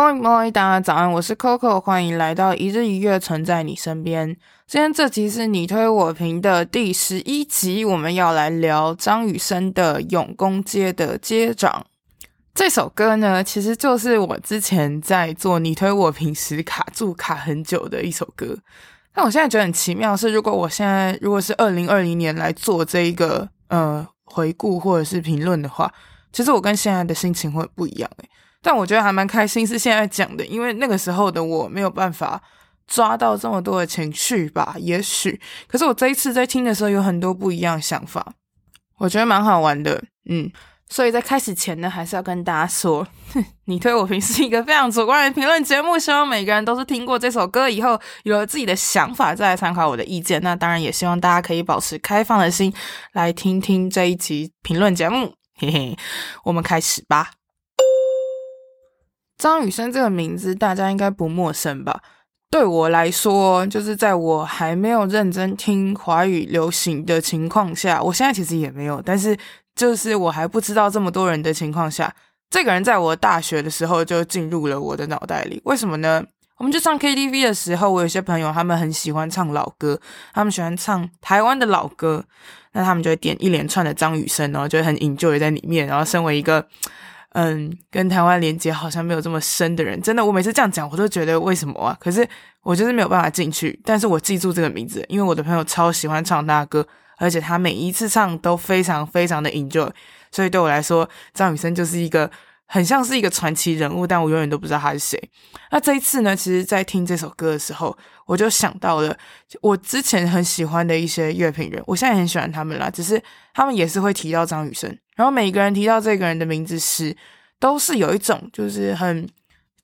Moi moi，大家早安，我是 Coco，欢迎来到一日一乐，存在你身边。今天这集是你推我评的第十一集，我们要来聊张雨生的《永公街的街长》这首歌呢，其实就是我之前在做你推我评时卡住卡很久的一首歌。但我现在觉得很奇妙是，如果我现在如果是二零二零年来做这一个呃回顾或者是评论的话，其实我跟现在的心情会不一样诶。但我觉得还蛮开心是现在讲的，因为那个时候的我没有办法。抓到这么多的情绪吧，也许。可是我这一次在听的时候，有很多不一样的想法，我觉得蛮好玩的。嗯，所以在开始前呢，还是要跟大家说，哼，你推我评是一个非常主观的评论节目，希望每个人都是听过这首歌以后，有了自己的想法，再来参考我的意见。那当然也希望大家可以保持开放的心，来听听这一集评论节目。嘿嘿，我们开始吧。张雨生这个名字，大家应该不陌生吧？对我来说，就是在我还没有认真听华语流行的情况下，我现在其实也没有，但是就是我还不知道这么多人的情况下，这个人在我大学的时候就进入了我的脑袋里。为什么呢？我们就唱 KTV 的时候，我有些朋友他们很喜欢唱老歌，他们喜欢唱台湾的老歌，那他们就会点一连串的张雨生，然后就很 enjoy 在里面。然后身为一个嗯，跟台湾连接好像没有这么深的人，真的，我每次这样讲，我都觉得为什么啊？可是我就是没有办法进去。但是我记住这个名字，因为我的朋友超喜欢唱他的歌，而且他每一次唱都非常非常的 enjoy，所以对我来说，张雨生就是一个很像是一个传奇人物，但我永远都不知道他是谁。那这一次呢，其实，在听这首歌的时候，我就想到了我之前很喜欢的一些乐评人，我现在也很喜欢他们啦，只是他们也是会提到张雨生。然后每个人提到这个人的名字时，都是有一种就是很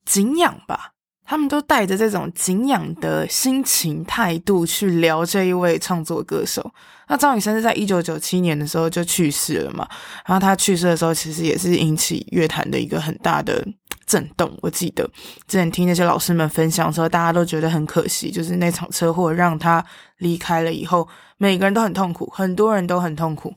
敬仰吧，他们都带着这种敬仰的心情态度去聊这一位创作歌手。那张雨生是在一九九七年的时候就去世了嘛，然后他去世的时候，其实也是引起乐坛的一个很大的震动。我记得之前听那些老师们分享的时候，大家都觉得很可惜，就是那场车祸让他离开了以后，每个人都很痛苦，很多人都很痛苦。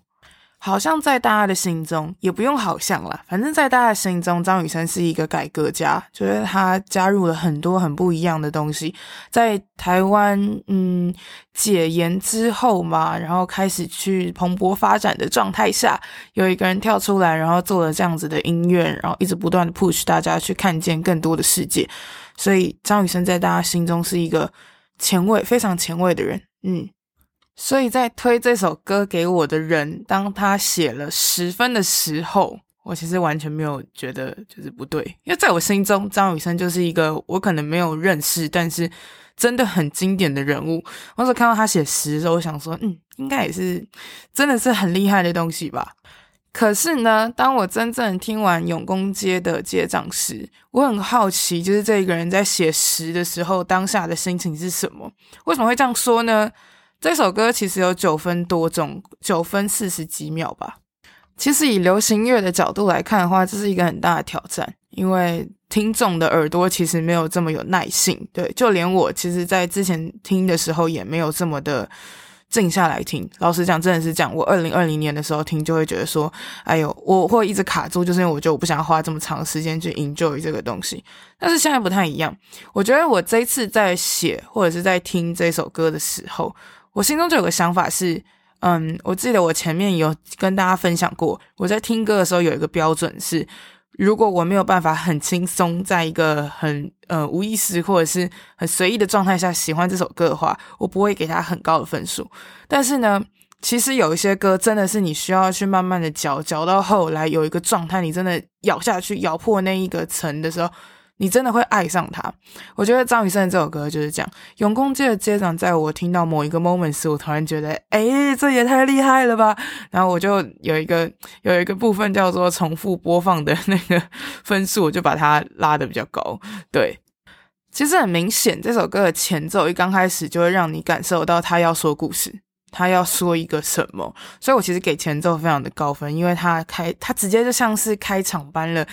好像在大家的心中，也不用好像啦，反正在大家的心中，张雨生是一个改革家，就是他加入了很多很不一样的东西。在台湾，嗯，解严之后嘛，然后开始去蓬勃发展的状态下，有一个人跳出来，然后做了这样子的音乐，然后一直不断的 push 大家去看见更多的世界。所以张雨生在大家心中是一个前卫、非常前卫的人，嗯。所以在推这首歌给我的人，当他写了十分的时候，我其实完全没有觉得就是不对，因为在我心中，张雨生就是一个我可能没有认识，但是真的很经典的人物。我是看到他写十的时候，我想说，嗯，应该也是真的是很厉害的东西吧。可是呢，当我真正听完永公街的街长时，我很好奇，就是这个人在写十的时候，当下的心情是什么？为什么会这样说呢？这首歌其实有九分多钟，九分四十几秒吧。其实以流行乐的角度来看的话，这是一个很大的挑战，因为听众的耳朵其实没有这么有耐性。对，就连我，其实在之前听的时候也没有这么的静下来听。老实讲，真的是讲，我二零二零年的时候听，就会觉得说，哎呦，我会一直卡住，就是因为我觉得我不想花这么长时间去 enjoy 这个东西。但是现在不太一样，我觉得我这次在写或者是在听这首歌的时候。我心中就有个想法是，嗯，我记得我前面有跟大家分享过，我在听歌的时候有一个标准是，如果我没有办法很轻松，在一个很呃无意识或者是很随意的状态下喜欢这首歌的话，我不会给他很高的分数。但是呢，其实有一些歌真的是你需要去慢慢的嚼，嚼到后来有一个状态，你真的咬下去，咬破那一个层的时候。你真的会爱上他。我觉得张雨生这首歌就是这样。永公街的街长，在我听到某一个 moment 时，我突然觉得，诶，这也太厉害了吧！然后我就有一个有一个部分叫做重复播放的那个分数，我就把它拉得比较高。对，其实很明显，这首歌的前奏一刚开始就会让你感受到他要说故事。他要说一个什么，所以我其实给前奏非常的高分，因为他开他直接就像是开场般了，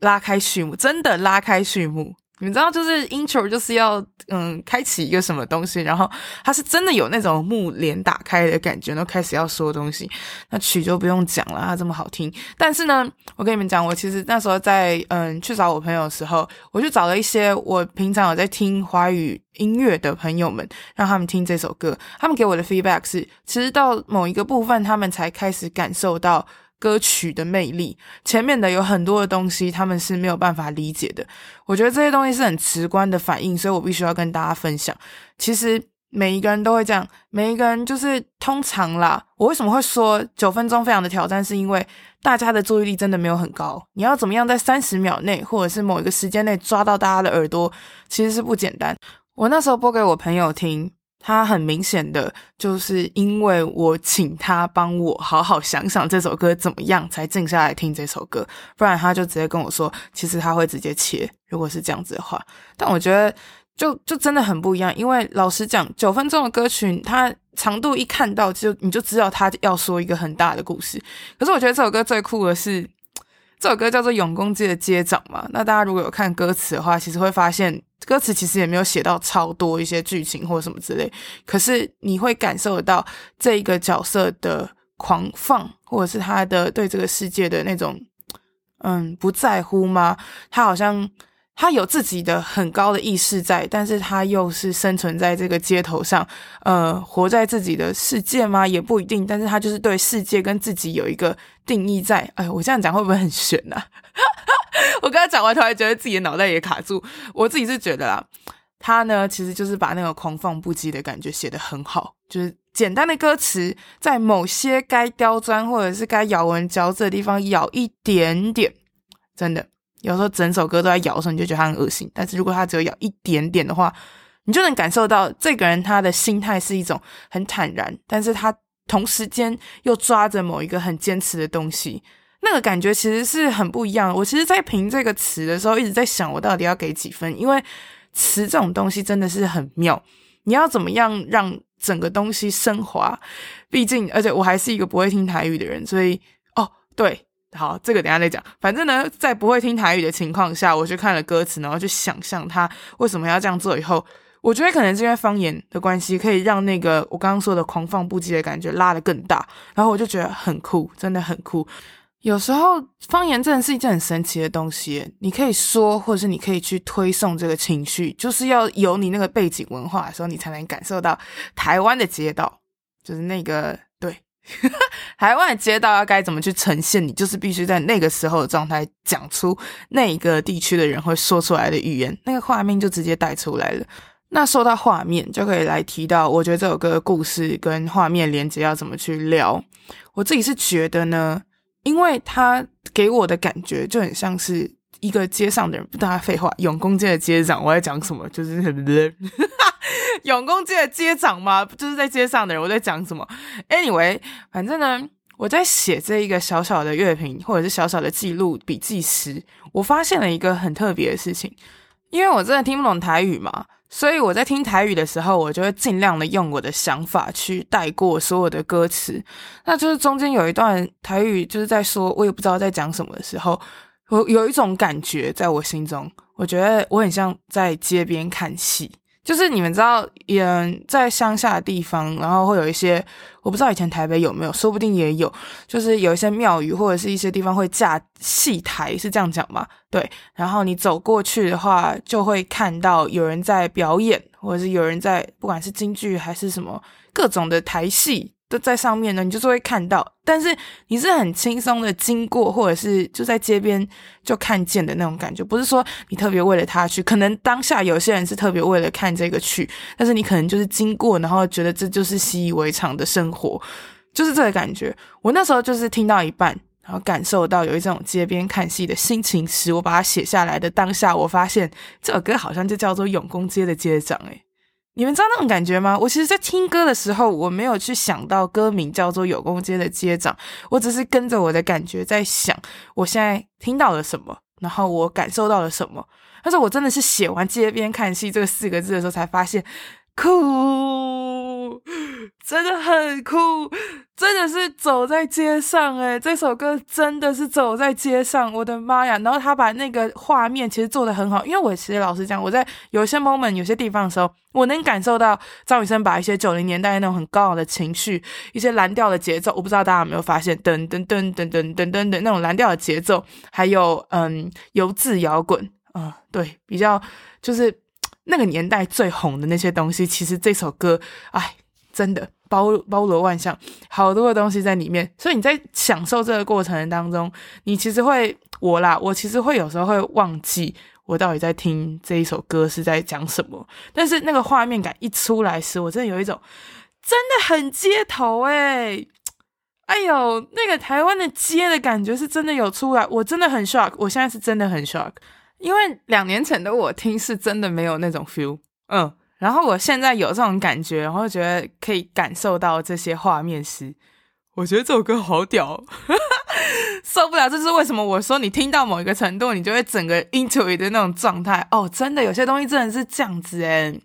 拉开序幕，真的拉开序幕。你知道，就是 intro 就是要嗯开启一个什么东西，然后他是真的有那种幕帘打开的感觉，然后开始要说东西。那曲就不用讲了，它这么好听。但是呢，我跟你们讲，我其实那时候在嗯去找我朋友的时候，我就找了一些我平常有在听华语音乐的朋友们，让他们听这首歌。他们给我的 feedback 是，其实到某一个部分，他们才开始感受到。歌曲的魅力，前面的有很多的东西，他们是没有办法理解的。我觉得这些东西是很直观的反应，所以我必须要跟大家分享。其实每一个人都会这样，每一个人就是通常啦。我为什么会说九分钟非常的挑战，是因为大家的注意力真的没有很高。你要怎么样在三十秒内，或者是某一个时间内抓到大家的耳朵，其实是不简单。我那时候播给我朋友听。他很明显的就是因为我请他帮我好好想想这首歌怎么样，才静下来听这首歌，不然他就直接跟我说，其实他会直接切。如果是这样子的话，但我觉得就就真的很不一样，因为老实讲，九分钟的歌曲，它长度一看到就你就知道他要说一个很大的故事。可是我觉得这首歌最酷的是。这首歌叫做《永公街的街长》嘛，那大家如果有看歌词的话，其实会发现歌词其实也没有写到超多一些剧情或什么之类，可是你会感受得到这一个角色的狂放，或者是他的对这个世界的那种嗯不在乎吗？他好像。他有自己的很高的意识在，但是他又是生存在这个街头上，呃，活在自己的世界吗？也不一定。但是他就是对世界跟自己有一个定义在。哎，我这样讲会不会很玄呐、啊？我刚才讲完，突然觉得自己的脑袋也卡住。我自己是觉得啦，他呢其实就是把那个狂放不羁的感觉写得很好，就是简单的歌词，在某些该刁钻或者是该咬文嚼字的地方咬一点点，真的。有时候整首歌都在咬的时候，你就觉得他很恶心。但是如果他只有咬一点点的话，你就能感受到这个人他的心态是一种很坦然，但是他同时间又抓着某一个很坚持的东西，那个感觉其实是很不一样。我其实，在评这个词的时候，一直在想，我到底要给几分？因为词这种东西真的是很妙，你要怎么样让整个东西升华？毕竟，而且我还是一个不会听台语的人，所以哦，对。好，这个等下再讲。反正呢，在不会听台语的情况下，我去看了歌词，然后去想象他为什么要这样做。以后，我觉得可能是因为方言的关系，可以让那个我刚刚说的狂放不羁的感觉拉得更大。然后我就觉得很酷，真的很酷。有时候方言真的是一件很神奇的东西，你可以说，或者是你可以去推送这个情绪，就是要有你那个背景文化的时候，你才能感受到台湾的街道，就是那个。对台湾的街道要该怎么去呈现？你就是必须在那个时候的状态讲出那一个地区的人会说出来的语言，那个画面就直接带出来了。那说到画面，就可以来提到，我觉得这首歌的故事跟画面连接要怎么去聊。我自己是觉得呢，因为他给我的感觉就很像是一个街上的人，不大废话，永公街的街长，我在讲什么？就是很永工街的街长吗？就是在街上的人，我在讲什么？Anyway，反正呢，我在写这一个小小的乐评或者是小小的记录笔记时，我发现了一个很特别的事情。因为我真的听不懂台语嘛，所以我在听台语的时候，我就会尽量的用我的想法去带过所有的歌词。那就是中间有一段台语就是在说，我也不知道在讲什么的时候，我有一种感觉在我心中，我觉得我很像在街边看戏。就是你们知道，嗯，在乡下的地方，然后会有一些，我不知道以前台北有没有，说不定也有。就是有一些庙宇或者是一些地方会架戏台，是这样讲吗？对。然后你走过去的话，就会看到有人在表演，或者是有人在，不管是京剧还是什么各种的台戏。都在上面呢，你就是会看到，但是你是很轻松的经过，或者是就在街边就看见的那种感觉，不是说你特别为了他去，可能当下有些人是特别为了看这个去，但是你可能就是经过，然后觉得这就是习以为常的生活，就是这个感觉。我那时候就是听到一半，然后感受到有一种街边看戏的心情时，我把它写下来的当下，我发现这首歌好像就叫做《永工街的街长》诶。你们知道那种感觉吗？我其实，在听歌的时候，我没有去想到歌名叫做《有公街的街长》，我只是跟着我的感觉在想，我现在听到了什么，然后我感受到了什么。但是我真的是写完“街边看戏”这个四个字的时候，才发现，酷，真的很酷，真的是走在街上诶，这首歌真的是走在街上，我的妈呀！然后他把那个画面其实做得很好，因为我其实老实讲，我在有些 moment 有些地方的时候，我能感受到张雨生把一些九零年代那种很高昂的情绪，一些蓝调的节奏，我不知道大家有没有发现，噔噔噔噔噔噔噔的那种蓝调的节奏，还有嗯，油渍摇滚，嗯，对，比较就是。那个年代最红的那些东西，其实这首歌，哎，真的包包罗万象，好多的东西在里面。所以你在享受这个过程当中，你其实会我啦，我其实会有时候会忘记我到底在听这一首歌是在讲什么。但是那个画面感一出来时，我真的有一种真的很街头哎，哎呦，那个台湾的街的感觉是真的有出来，我真的很 shock，我现在是真的很 shock。因为两年前的我听是真的没有那种 feel，嗯，然后我现在有这种感觉，然后觉得可以感受到这些画面时，我觉得这首歌好屌，受不了！这是为什么？我说你听到某一个程度，你就会整个 into it 的那种状态哦，真的有些东西真的是这样子诶。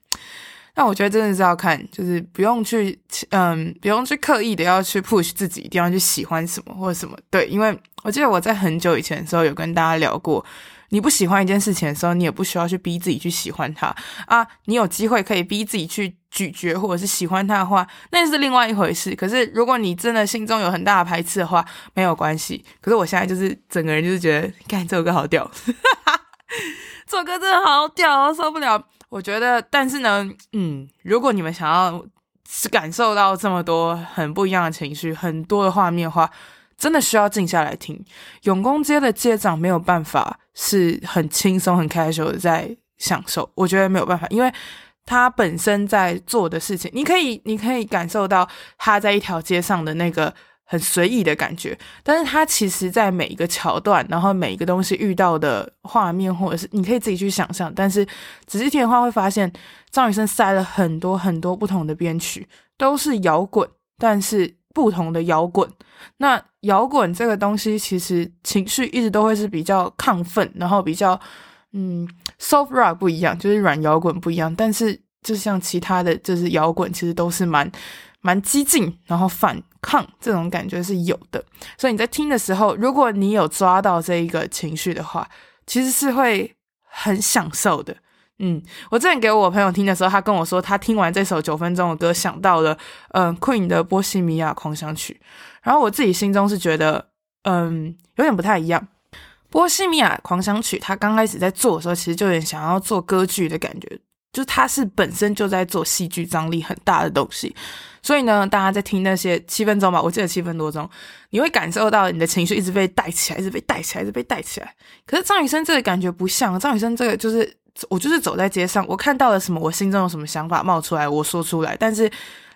那我觉得真的是要看，就是不用去，嗯，不用去刻意的要去 push 自己一定要去喜欢什么或者什么，对，因为我记得我在很久以前的时候有跟大家聊过。你不喜欢一件事情的时候，你也不需要去逼自己去喜欢它啊。你有机会可以逼自己去咀嚼或者是喜欢它的话，那是另外一回事。可是如果你真的心中有很大的排斥的话，没有关系。可是我现在就是整个人就是觉得，看这首歌好屌，这首歌真的好屌，受不了。我觉得，但是呢，嗯，如果你们想要感受到这么多很不一样的情绪，很多的画面的话。真的需要静下来听。永丰街的街长没有办法是很轻松、很 casual 的在享受，我觉得没有办法，因为他本身在做的事情，你可以，你可以感受到他在一条街上的那个很随意的感觉，但是他其实在每一个桥段，然后每一个东西遇到的画面，或者是你可以自己去想象，但是仔细听的话会发现，张雨生塞了很多很多不同的编曲，都是摇滚，但是。不同的摇滚，那摇滚这个东西其实情绪一直都会是比较亢奋，然后比较嗯，soft rock 不一样，就是软摇滚不一样。但是就像其他的就是摇滚，其实都是蛮蛮激进，然后反抗这种感觉是有的。所以你在听的时候，如果你有抓到这一个情绪的话，其实是会很享受的。嗯，我之前给我朋友听的时候，他跟我说，他听完这首九分钟的歌，想到了嗯 Queen 的《波西米亚狂想曲》，然后我自己心中是觉得，嗯，有点不太一样。《波西米亚狂想曲》他刚开始在做的时候，其实就有点想要做歌剧的感觉，就是他是本身就在做戏剧张力很大的东西，所以呢，大家在听那些七分钟吧，我记得七分多钟，你会感受到你的情绪一直被带起来，一直被带起来，一直被带起来。可是张雨生这个感觉不像，张雨生这个就是。我就是走在街上，我看到了什么，我心中有什么想法冒出来，我说出来。但是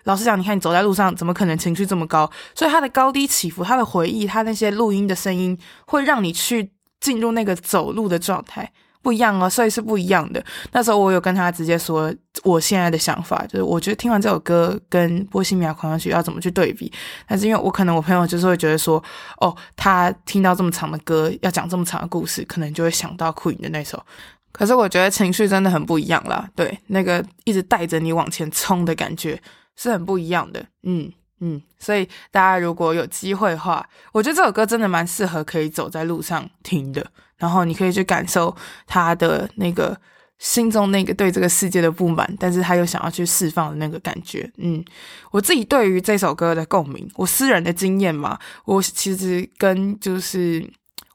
老实讲，你看你走在路上，怎么可能情绪这么高？所以他的高低起伏，他的回忆，他那些录音的声音，会让你去进入那个走路的状态，不一样哦，所以是不一样的。那时候我有跟他直接说，我现在的想法就是，我觉得听完这首歌跟《波西米亚狂想曲》要怎么去对比？但是因为我可能我朋友就是会觉得说，哦，他听到这么长的歌，要讲这么长的故事，可能就会想到 Queen 的那首。可是我觉得情绪真的很不一样啦，对，那个一直带着你往前冲的感觉是很不一样的，嗯嗯，所以大家如果有机会的话，我觉得这首歌真的蛮适合可以走在路上听的，然后你可以去感受他的那个心中那个对这个世界的不满，但是他又想要去释放的那个感觉，嗯，我自己对于这首歌的共鸣，我私人的经验嘛，我其实跟就是。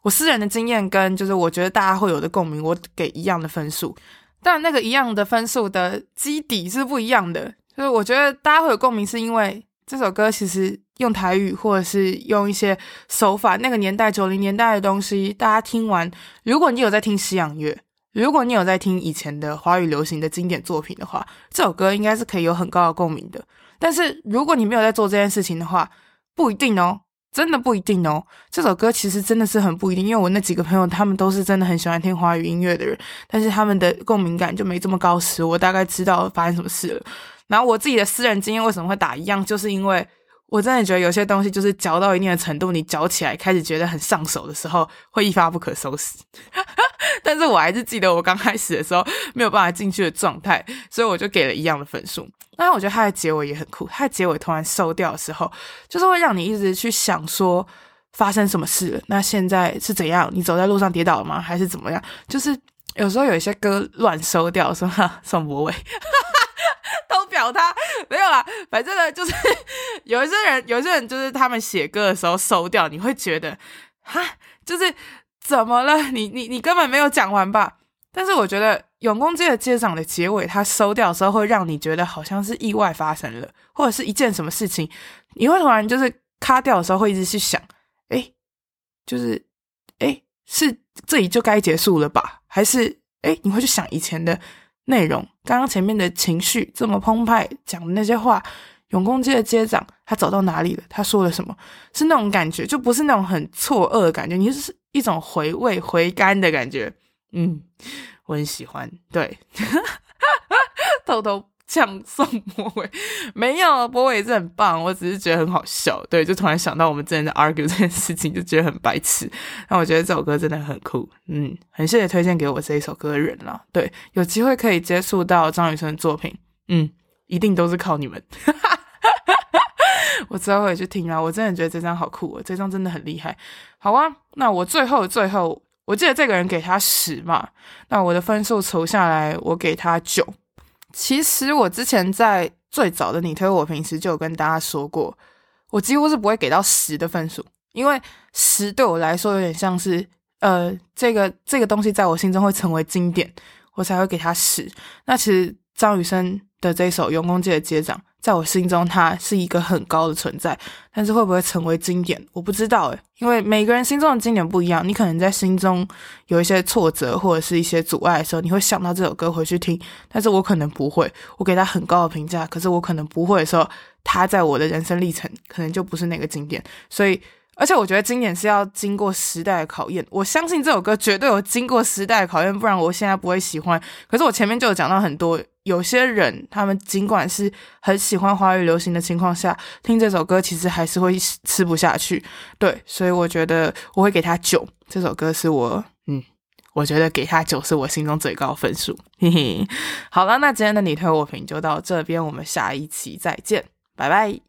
我私人的经验跟就是我觉得大家会有的共鸣，我给一样的分数，但那个一样的分数的基底是不一样的。就是我觉得大家会有共鸣，是因为这首歌其实用台语或者是用一些手法，那个年代九零年代的东西，大家听完，如果你有在听西洋乐，如果你有在听以前的华语流行的经典作品的话，这首歌应该是可以有很高的共鸣的。但是如果你没有在做这件事情的话，不一定哦。真的不一定哦，这首歌其实真的是很不一定，因为我那几个朋友他们都是真的很喜欢听华语音乐的人，但是他们的共鸣感就没这么高时，我大概知道发生什么事了。然后我自己的私人经验为什么会打一样，就是因为我真的觉得有些东西就是嚼到一定的程度，你嚼起来开始觉得很上手的时候，会一发不可收拾。但是我还是记得我刚开始的时候没有办法进去的状态，所以我就给了一样的分数。但是我觉得它的结尾也很酷，它的结尾突然收掉的时候，就是会让你一直去想说发生什么事，那现在是怎样？你走在路上跌倒了吗？还是怎么样？就是有时候有一些歌乱收掉，说哈宋柏纬。都表他 没有啦，反正呢，就是 有一些人，有一些人就是他们写歌的时候收掉，你会觉得哈，就是怎么了？你你你根本没有讲完吧？但是我觉得《永工街的街长》的结尾，他收掉的时候，会让你觉得好像是意外发生了，或者是一件什么事情，你会突然就是卡掉的时候，会一直去想，诶，就是诶，是这里就该结束了吧？还是诶，你会去想以前的。内容，刚刚前面的情绪这么澎湃，讲的那些话，永工街的街长他走到哪里了？他说了什么？是那种感觉，就不是那种很错愕的感觉，你是一种回味回甘的感觉。嗯，我很喜欢。对，偷偷。像宋柏纬没有，柏纬也是很棒，我只是觉得很好笑，对，就突然想到我们之前在 argue 这件事情，就觉得很白痴。那我觉得这首歌真的很酷，嗯，很谢谢推荐给我这一首歌的人啦。对，有机会可以接触到张雨生的作品，嗯，一定都是靠你们。我之后也去听啊，我真的觉得这张好酷哦，这张真的很厉害。好啊，那我最后最后，我记得这个人给他十嘛，那我的分数凑下来，我给他九。其实我之前在最早的你推我平时就有跟大家说过，我几乎是不会给到十的分数，因为十对我来说有点像是，呃，这个这个东西在我心中会成为经典，我才会给他十。那其实张雨生的这首《永公街的街长》。在我心中，它是一个很高的存在，但是会不会成为经典，我不知道诶，因为每个人心中的经典不一样。你可能在心中有一些挫折或者是一些阻碍的时候，你会想到这首歌回去听，但是我可能不会。我给他很高的评价，可是我可能不会的时候，他在我的人生历程可能就不是那个经典。所以，而且我觉得经典是要经过时代的考验。我相信这首歌绝对有经过时代的考验，不然我现在不会喜欢。可是我前面就有讲到很多。有些人，他们尽管是很喜欢华语流行的情况下，听这首歌其实还是会吃不下去。对，所以我觉得我会给他九。这首歌是我，嗯，我觉得给他九是我心中最高分数。嘿嘿，好了，那今天的你推我评就到这边，我们下一期再见，拜拜。